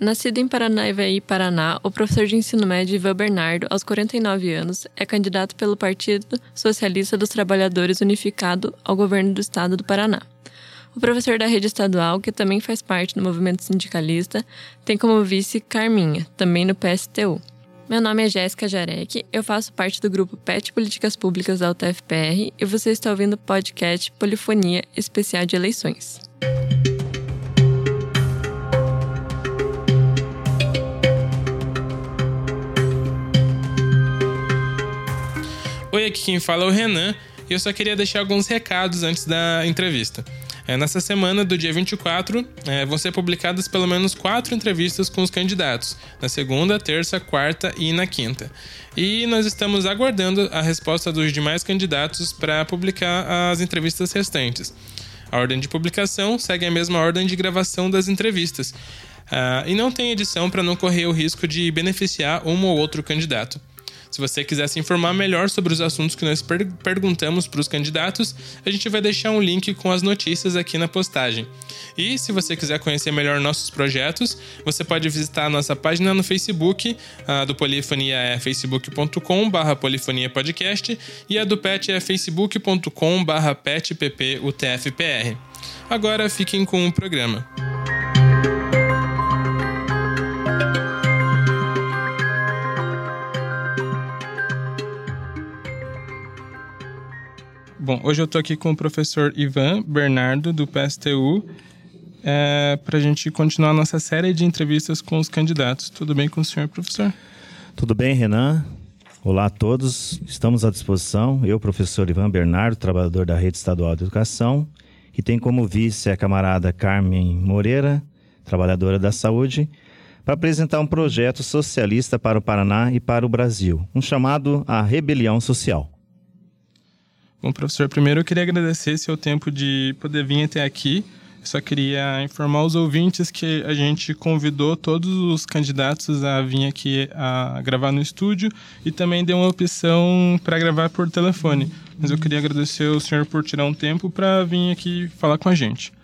Nascido em Paranavaí, Paraná, o professor de ensino médio Ivan Bernardo, aos 49 anos, é candidato pelo Partido Socialista dos Trabalhadores Unificado ao governo do estado do Paraná. O professor da rede estadual, que também faz parte do movimento sindicalista, tem como vice Carminha, também no PSTU. Meu nome é Jéssica Jarek, eu faço parte do grupo PET Políticas Públicas da UTFPR e você está ouvindo o podcast Polifonia Especial de Eleições. Oi, aqui quem fala é o Renan e eu só queria deixar alguns recados antes da entrevista. É, nessa semana do dia 24, é, vão ser publicadas pelo menos quatro entrevistas com os candidatos, na segunda, terça, quarta e na quinta. E nós estamos aguardando a resposta dos demais candidatos para publicar as entrevistas restantes. A ordem de publicação segue a mesma ordem de gravação das entrevistas. Uh, e não tem edição para não correr o risco de beneficiar um ou outro candidato. Se você quiser se informar melhor sobre os assuntos que nós per perguntamos para os candidatos, a gente vai deixar um link com as notícias aqui na postagem. E se você quiser conhecer melhor nossos projetos, você pode visitar a nossa página no Facebook, a do Polifonia é facebook.com.br polifoniapodcast e a do PET é facebook.com.br petpputfpr. Agora fiquem com o programa. Bom, hoje eu estou aqui com o professor Ivan Bernardo, do PSTU, é, para a gente continuar a nossa série de entrevistas com os candidatos. Tudo bem com o senhor, professor? Tudo bem, Renan. Olá a todos, estamos à disposição. Eu, professor Ivan Bernardo, trabalhador da Rede Estadual de Educação, e tem como vice a camarada Carmen Moreira, trabalhadora da saúde, para apresentar um projeto socialista para o Paraná e para o Brasil, um chamado A Rebelião Social. Bom, professor, primeiro eu queria agradecer seu tempo de poder vir até aqui. Só queria informar os ouvintes que a gente convidou todos os candidatos a vir aqui a gravar no estúdio e também deu uma opção para gravar por telefone. Mas eu queria agradecer o senhor por tirar um tempo para vir aqui falar com a gente.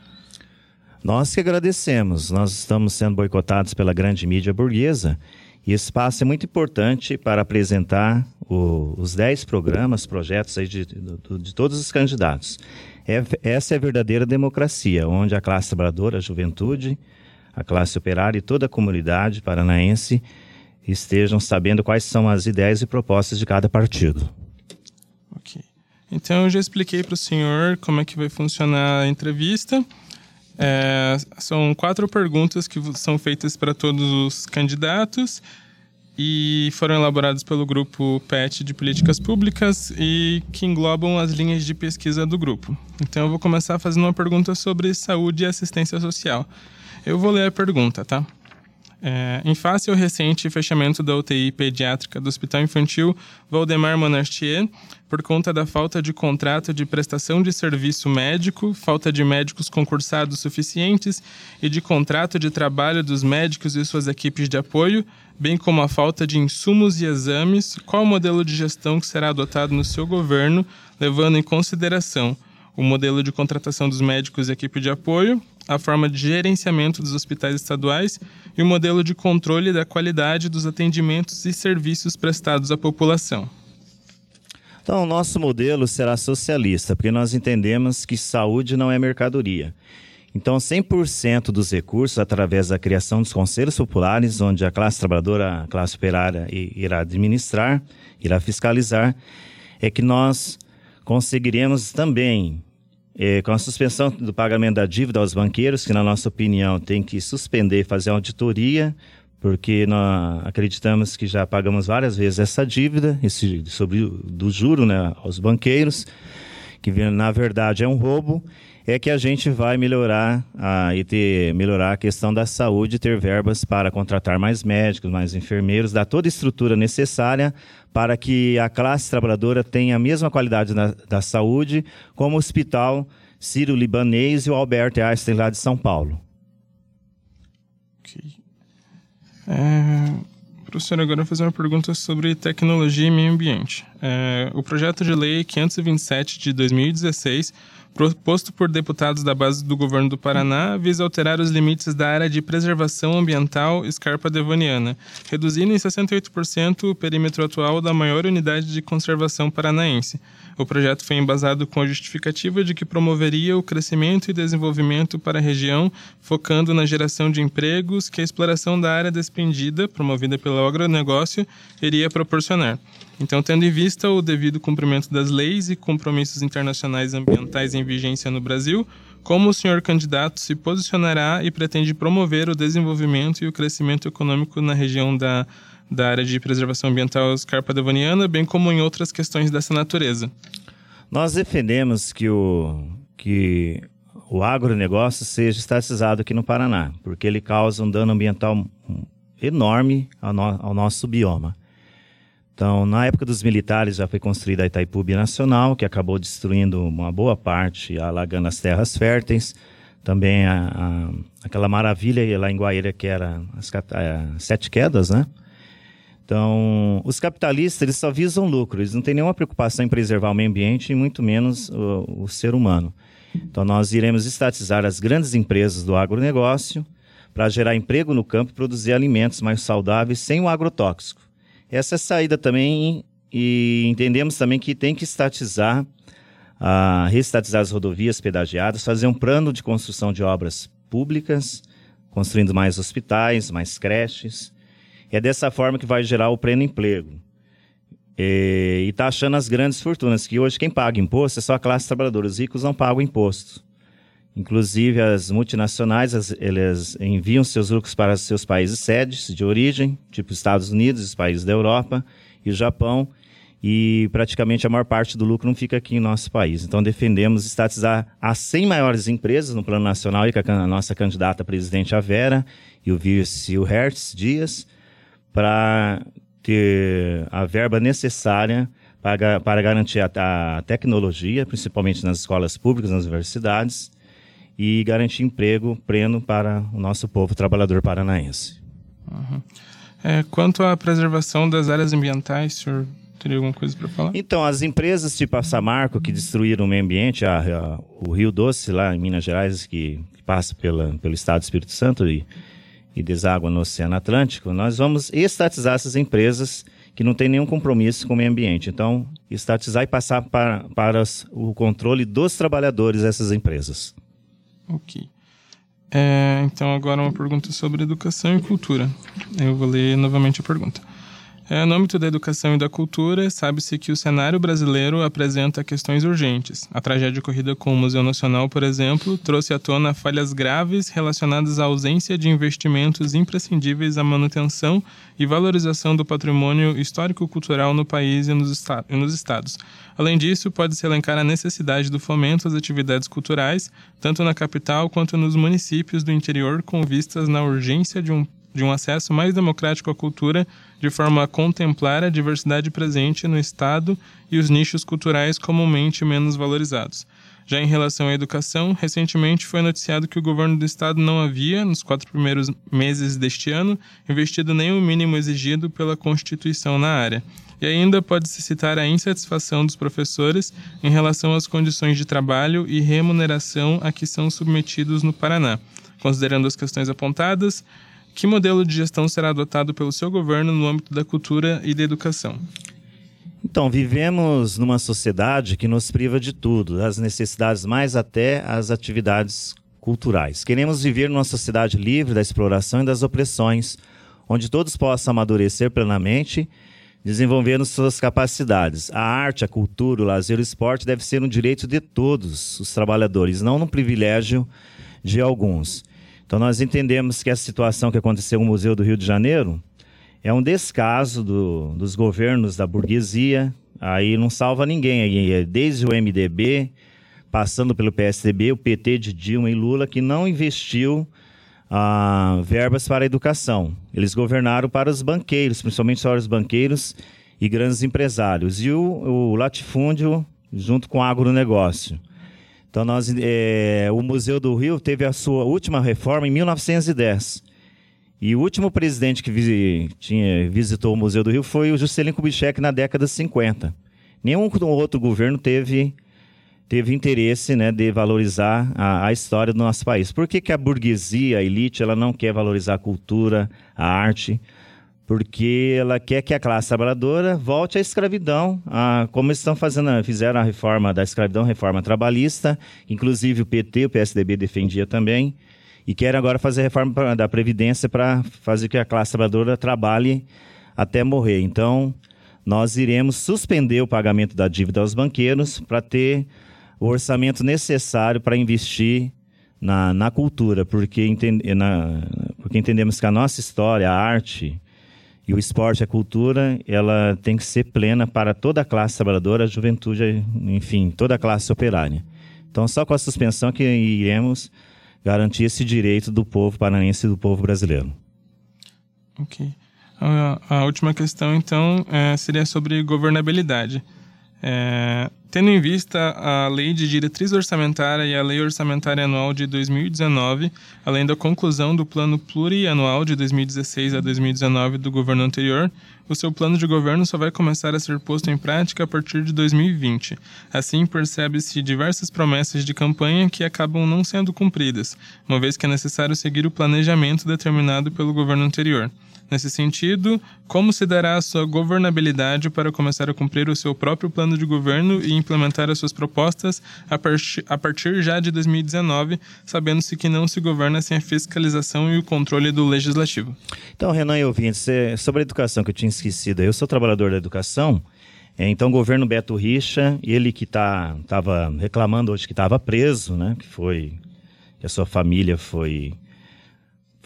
Nós que agradecemos. Nós estamos sendo boicotados pela grande mídia burguesa e esse espaço é muito importante para apresentar o, os 10 programas, projetos aí de, de, de todos os candidatos. É, essa é a verdadeira democracia, onde a classe trabalhadora, a juventude, a classe operária e toda a comunidade paranaense estejam sabendo quais são as ideias e propostas de cada partido. Ok. Então, eu já expliquei para o senhor como é que vai funcionar a entrevista. É, são quatro perguntas que são feitas para todos os candidatos e foram elaboradas pelo grupo PET de Políticas Públicas e que englobam as linhas de pesquisa do grupo. Então eu vou começar fazendo uma pergunta sobre saúde e assistência social. Eu vou ler a pergunta, tá? É, em face ao recente fechamento da UTI pediátrica do Hospital Infantil Valdemar Monartier, por conta da falta de contrato de prestação de serviço médico, falta de médicos concursados suficientes e de contrato de trabalho dos médicos e suas equipes de apoio, bem como a falta de insumos e exames, qual o modelo de gestão que será adotado no seu governo, levando em consideração o modelo de contratação dos médicos e equipe de apoio, a forma de gerenciamento dos hospitais estaduais e o modelo de controle da qualidade dos atendimentos e serviços prestados à população. Então, o nosso modelo será socialista, porque nós entendemos que saúde não é mercadoria. Então, 100% dos recursos, através da criação dos conselhos populares, onde a classe trabalhadora, a classe operária irá administrar, irá fiscalizar, é que nós conseguiremos também é, com a suspensão do pagamento da dívida aos banqueiros, que na nossa opinião tem que suspender e fazer auditoria, porque nós acreditamos que já pagamos várias vezes essa dívida, esse, sobre do juro né, aos banqueiros, que na verdade é um roubo, é que a gente vai melhorar a, e ter, melhorar a questão da saúde, ter verbas para contratar mais médicos, mais enfermeiros, dar toda a estrutura necessária para que a classe trabalhadora tenha a mesma qualidade na, da saúde como o Hospital Sírio-Libanês e o Albert Einstein lá de São Paulo. Ok. É, professor, agora eu vou fazer uma pergunta sobre tecnologia e meio ambiente. É, o projeto de lei 527 de 2016 proposto por deputados da base do governo do Paraná, visa alterar os limites da área de preservação ambiental Escarpa Devoniana, reduzindo em 68% o perímetro atual da maior unidade de conservação paranaense. O projeto foi embasado com a justificativa de que promoveria o crescimento e desenvolvimento para a região, focando na geração de empregos que a exploração da área despendida, promovida pelo agronegócio, iria proporcionar. Então, tendo em vista o devido cumprimento das leis e compromissos internacionais ambientais em vigência no Brasil, como o senhor candidato se posicionará e pretende promover o desenvolvimento e o crescimento econômico na região da, da área de preservação ambiental Scarpa Devoniana, bem como em outras questões dessa natureza? Nós defendemos que o, que o agronegócio seja estatizado aqui no Paraná, porque ele causa um dano ambiental enorme ao, no, ao nosso bioma. Então, na época dos militares já foi construída a Itaipu Nacional, que acabou destruindo uma boa parte, alagando as terras férteis. Também a, a, aquela maravilha lá em Guaíra que era as, a, Sete Quedas, né? Então, os capitalistas eles só visam lucro, eles não têm nenhuma preocupação em preservar o meio ambiente e muito menos o, o ser humano. Então, nós iremos estatizar as grandes empresas do agronegócio para gerar emprego no campo e produzir alimentos mais saudáveis sem o agrotóxico. Essa é a saída também e entendemos também que tem que estatizar, uh, reestatizar as rodovias pedagiadas, fazer um plano de construção de obras públicas, construindo mais hospitais, mais creches. É dessa forma que vai gerar o pleno emprego. E está achando as grandes fortunas, que hoje quem paga imposto é só a classe trabalhadora, os ricos não pagam imposto. Inclusive, as multinacionais, as, enviam seus lucros para seus países sedes de origem, tipo Estados Unidos, os países da Europa e Japão, e praticamente a maior parte do lucro não fica aqui em nosso país. Então, defendemos estatizar as 100 maiores empresas no plano nacional, e com a nossa candidata a presidente, a Vera, e o vice, o Hertz Dias, para ter a verba necessária para, para garantir a, a tecnologia, principalmente nas escolas públicas, nas universidades, e garantir emprego pleno para o nosso povo trabalhador paranaense. Uhum. É, quanto à preservação das áreas ambientais, senhor teria alguma coisa para falar? Então, as empresas tipo a Samarco, que destruíram o meio ambiente, a, a, o Rio Doce, lá em Minas Gerais, que, que passa pela, pelo estado do Espírito Santo e, e deságua no Oceano Atlântico, nós vamos estatizar essas empresas que não têm nenhum compromisso com o meio ambiente. Então, estatizar e passar para, para o controle dos trabalhadores dessas empresas. Ok. É, então, agora uma pergunta sobre educação e cultura. Eu vou ler novamente a pergunta. É, no âmbito da educação e da cultura, sabe-se que o cenário brasileiro apresenta questões urgentes. A tragédia ocorrida com o Museu Nacional, por exemplo, trouxe à tona falhas graves relacionadas à ausência de investimentos imprescindíveis à manutenção e valorização do patrimônio histórico-cultural no país e nos, e nos estados. Além disso, pode-se elencar a necessidade do fomento às atividades culturais, tanto na capital quanto nos municípios do interior, com vistas na urgência de um de um acesso mais democrático à cultura, de forma a contemplar a diversidade presente no Estado e os nichos culturais comumente menos valorizados. Já em relação à educação, recentemente foi noticiado que o governo do estado não havia, nos quatro primeiros meses deste ano, investido nem o mínimo exigido pela Constituição na área. E ainda pode-se citar a insatisfação dos professores em relação às condições de trabalho e remuneração a que são submetidos no Paraná. Considerando as questões apontadas, que modelo de gestão será adotado pelo seu governo no âmbito da cultura e da educação? Então, vivemos numa sociedade que nos priva de tudo, das necessidades mais até as atividades culturais. Queremos viver numa sociedade livre da exploração e das opressões, onde todos possam amadurecer plenamente, desenvolvendo suas capacidades. A arte, a cultura, o lazer o esporte deve ser um direito de todos os trabalhadores, não um privilégio de alguns. Então nós entendemos que a situação que aconteceu no Museu do Rio de Janeiro é um descaso do, dos governos da burguesia, aí não salva ninguém, é desde o MDB, passando pelo PSDB, o PT de Dilma e Lula, que não investiu ah, verbas para a educação. Eles governaram para os banqueiros, principalmente para os banqueiros e grandes empresários. E o, o latifúndio junto com o agronegócio. Então, nós, é, o Museu do Rio teve a sua última reforma em 1910. E o último presidente que vi, tinha, visitou o Museu do Rio foi o Juscelino Kubitschek na década de 50. Nenhum outro governo teve teve interesse né, de valorizar a, a, história do nosso país. Por que, que a burguesia, a elite, ela não quer valorizar a cultura, a arte? Porque ela quer que a classe trabalhadora volte à escravidão, a, como estão fazendo, fizeram a reforma da escravidão, reforma trabalhista, inclusive o PT, o PSDB defendia também, e querem agora fazer a reforma da Previdência para fazer que a classe trabalhadora trabalhe até morrer. Então, nós iremos suspender o pagamento da dívida aos banqueiros para ter o orçamento necessário para investir na, na cultura, porque, entende, na, porque entendemos que a nossa história, a arte e o esporte, a cultura, ela tem que ser plena para toda a classe trabalhadora, a juventude, enfim, toda a classe operária. Então, só com a suspensão que iremos garantir esse direito do povo paranense e do povo brasileiro. Ok. A, a última questão, então, é, seria sobre governabilidade. É, tendo em vista a Lei de Diretriz Orçamentária e a Lei Orçamentária Anual de 2019, além da conclusão do Plano Plurianual de 2016 a 2019 do governo anterior, o seu plano de governo só vai começar a ser posto em prática a partir de 2020. Assim, percebe-se diversas promessas de campanha que acabam não sendo cumpridas, uma vez que é necessário seguir o planejamento determinado pelo governo anterior. Nesse sentido, como se dará a sua governabilidade para começar a cumprir o seu próprio plano de governo e implementar as suas propostas a, partir, a partir já de 2019, sabendo-se que não se governa sem a fiscalização e o controle do legislativo? Então, Renan e ouvintes, é, sobre a educação que eu tinha esquecido, eu sou trabalhador da educação. É, então, o governo Beto Richa, ele que estava tá, reclamando hoje que estava preso, né? Que foi que a sua família foi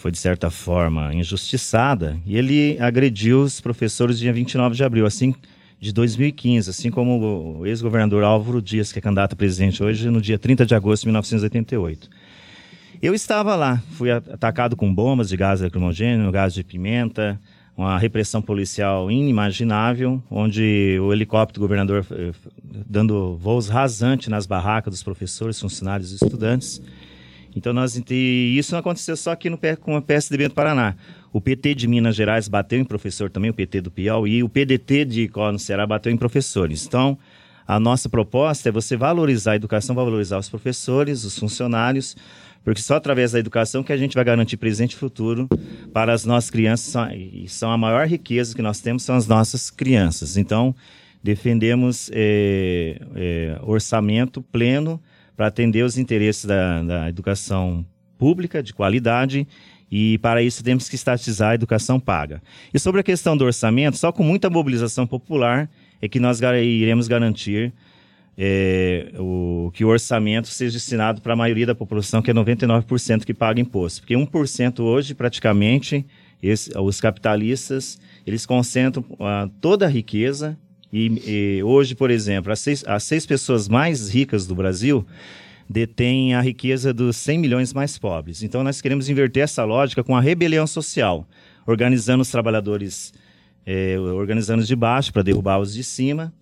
foi de certa forma injustiçada e ele agrediu os professores dia 29 de abril, assim de 2015, assim como o ex-governador Álvaro Dias, que é candidato a presidente hoje, no dia 30 de agosto de 1988. Eu estava lá, fui atacado com bombas de gás lacrimogêneo, gás de pimenta, uma repressão policial inimaginável, onde o helicóptero do governador eh, dando voos rasantes nas barracas dos professores, funcionários e estudantes. Então nós isso não aconteceu só aqui no com o PSDB do Paraná. O PT de Minas Gerais bateu em professor também, o PT do Piauí, e o PDT de Icó no Ceará bateu em professores. Então, a nossa proposta é você valorizar a educação, valorizar os professores, os funcionários, porque só através da educação que a gente vai garantir presente e futuro para as nossas crianças, e são a maior riqueza que nós temos são as nossas crianças. Então, defendemos é, é, orçamento pleno para atender os interesses da, da educação pública de qualidade e para isso temos que estatizar a educação paga. E sobre a questão do orçamento, só com muita mobilização popular é que nós iremos garantir é, o, que o orçamento seja destinado para a maioria da população, que é 99% que paga imposto. Porque 1% hoje, praticamente, esse, os capitalistas, eles concentram uh, toda a riqueza e, e hoje, por exemplo, as seis, as seis pessoas mais ricas do Brasil detêm a riqueza dos 100 milhões mais pobres. Então, nós queremos inverter essa lógica com a rebelião social, organizando os trabalhadores, é, organizando os de baixo para derrubar os de cima,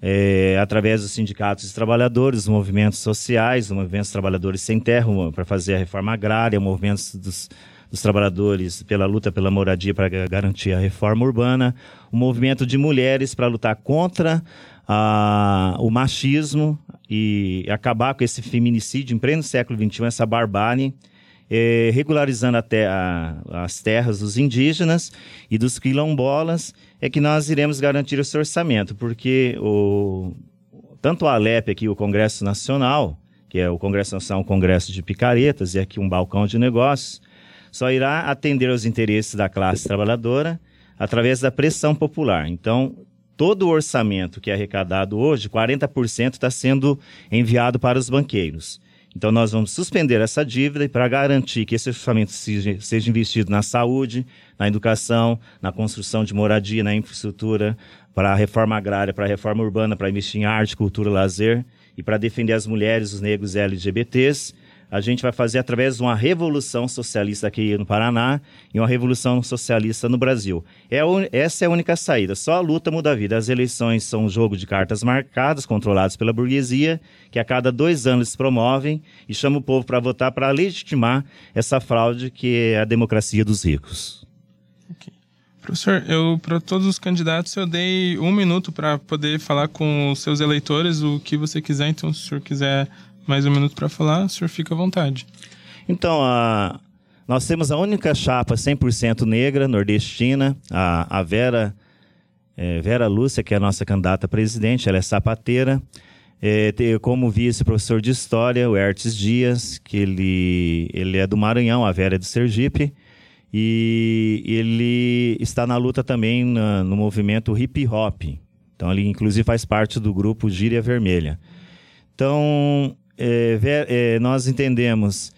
é, através dos sindicatos de trabalhadores, dos movimentos sociais, dos movimentos trabalhadores sem terra, para fazer a reforma agrária, movimentos dos dos trabalhadores pela luta pela moradia para garantir a reforma urbana, o movimento de mulheres para lutar contra ah, o machismo e acabar com esse feminicídio em pleno século XXI, essa barbárie, eh, regularizando até a, as terras dos indígenas e dos quilombolas, é que nós iremos garantir esse orçamento, porque o, tanto a Alep aqui, o Congresso Nacional, que é o Congresso Nacional, um congresso de picaretas, e aqui um balcão de negócios, só irá atender aos interesses da classe trabalhadora através da pressão popular. Então, todo o orçamento que é arrecadado hoje, 40% está sendo enviado para os banqueiros. Então, nós vamos suspender essa dívida e para garantir que esse orçamento seja, investido na saúde, na educação, na construção de moradia, na infraestrutura, para a reforma agrária, para a reforma urbana, para investir em arte, cultura, lazer e para defender as mulheres, os negros e LGBTs a gente vai fazer através de uma revolução socialista aqui no Paraná e uma revolução socialista no Brasil. É essa é a única saída. Só a luta muda a vida. As eleições são um jogo de cartas marcadas, controlados pela burguesia, que a cada dois anos se promovem e chama o povo para votar para legitimar essa fraude que é a democracia dos ricos. Okay. Professor, eu para todos os candidatos eu dei um minuto para poder falar com os seus eleitores o que você quiser. Então, se o senhor quiser mais um minuto para falar, o senhor fica à vontade. Então, a, nós temos a única chapa 100% negra, nordestina, a, a Vera, é, Vera Lúcia, que é a nossa candidata a presidente, ela é sapateira. É, como vice professor de História, o Hertes Dias, que ele, ele é do Maranhão, a Vera é do Sergipe. E ele está na luta também na, no movimento hip hop. Então, ele inclusive faz parte do grupo Gíria Vermelha. Então, é, é, nós entendemos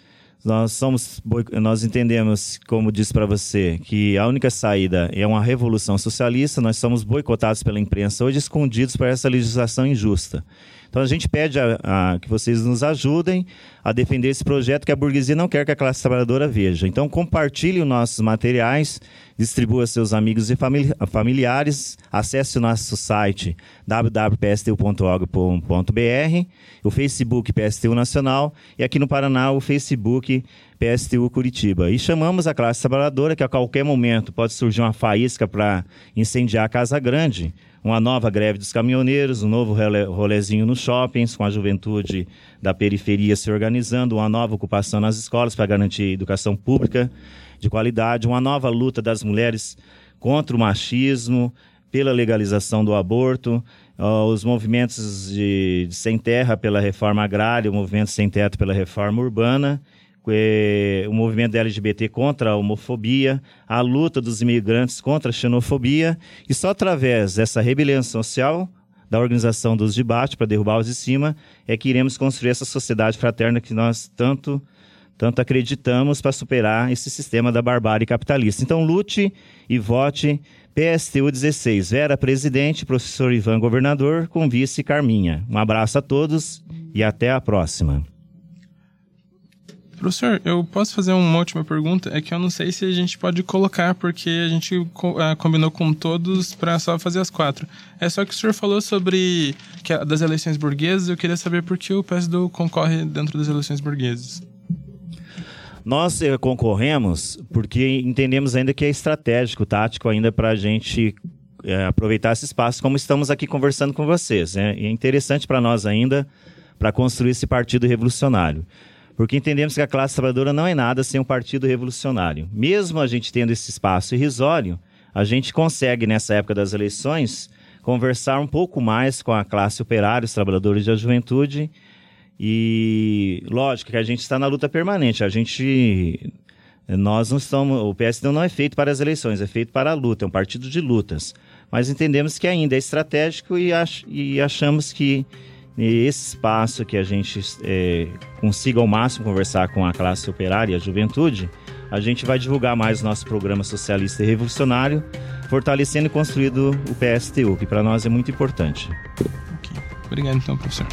nós somos nós entendemos como disse para você que a única saída é uma revolução socialista. Nós somos boicotados pela imprensa hoje escondidos por essa legislação injusta então a gente pede a, a, que vocês nos ajudem a defender esse projeto que a burguesia não quer que a classe trabalhadora veja. Então compartilhe os nossos materiais, distribua seus amigos e famili familiares, acesse o nosso site www.pstu.org.br, o Facebook PSTU Nacional e aqui no Paraná o Facebook PSTU Curitiba. E chamamos a classe trabalhadora que a qualquer momento pode surgir uma faísca para incendiar a Casa Grande uma nova greve dos caminhoneiros, um novo rolezinho nos shoppings, com a juventude da periferia se organizando, uma nova ocupação nas escolas para garantir educação pública de qualidade, uma nova luta das mulheres contra o machismo, pela legalização do aborto, os movimentos de, de sem terra pela reforma agrária, o movimento sem teto pela reforma urbana é, o movimento LGBT contra a homofobia, a luta dos imigrantes contra a xenofobia, e só através dessa rebelião social, da organização dos debates para derrubar os de cima, é que iremos construir essa sociedade fraterna que nós tanto tanto acreditamos para superar esse sistema da barbárie capitalista. Então lute e vote PSTU 16, Vera presidente, professor Ivan governador, com vice Carminha. Um abraço a todos e até a próxima. Professor, eu posso fazer uma última pergunta? É que eu não sei se a gente pode colocar, porque a gente uh, combinou com todos para só fazer as quatro. É só que o senhor falou sobre que das eleições burguesas, eu queria saber por que o PSD concorre dentro das eleições burguesas. Nós eh, concorremos porque entendemos ainda que é estratégico, tático ainda para a gente eh, aproveitar esse espaço, como estamos aqui conversando com vocês. Né? É interessante para nós ainda para construir esse partido revolucionário porque entendemos que a classe trabalhadora não é nada sem um partido revolucionário. Mesmo a gente tendo esse espaço irrisório, a gente consegue, nessa época das eleições, conversar um pouco mais com a classe operária, os trabalhadores da juventude. E lógico que a gente está na luta permanente. A gente. Nós não estamos. O PSD não é feito para as eleições, é feito para a luta, é um partido de lutas. Mas entendemos que ainda é estratégico e, ach, e achamos que esse espaço que a gente é, consiga ao máximo conversar com a classe operária e a juventude, a gente vai divulgar mais o nosso programa socialista e revolucionário, fortalecendo e construindo o PSTU, que para nós é muito importante. Okay. Obrigado então, professor.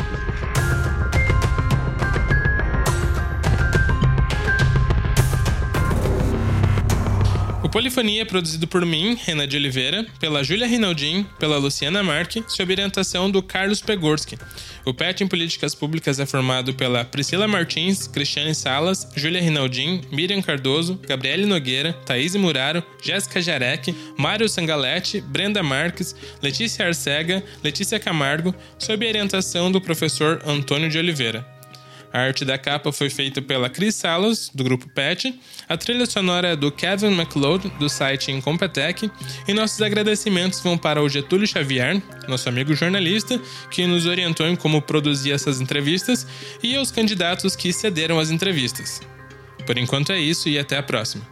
Polifonia é produzido por mim, Renan de Oliveira, pela Júlia Rinaldin, pela Luciana Marque, sob orientação do Carlos Pegorski. O PET em Políticas Públicas é formado pela Priscila Martins, Cristiane Salas, Júlia Rinaldin, Miriam Cardoso, Gabriele Nogueira, Thaís Muraro, Jéssica Jarek, Mário Sangalete, Brenda Marques, Letícia Arcega, Letícia Camargo, sob orientação do professor Antônio de Oliveira. A arte da capa foi feita pela Chris Salos, do grupo PET. A trilha sonora é do Kevin McLeod, do site Incompetech. E nossos agradecimentos vão para o Getúlio Xavier, nosso amigo jornalista, que nos orientou em como produzir essas entrevistas, e aos candidatos que cederam as entrevistas. Por enquanto é isso e até a próxima.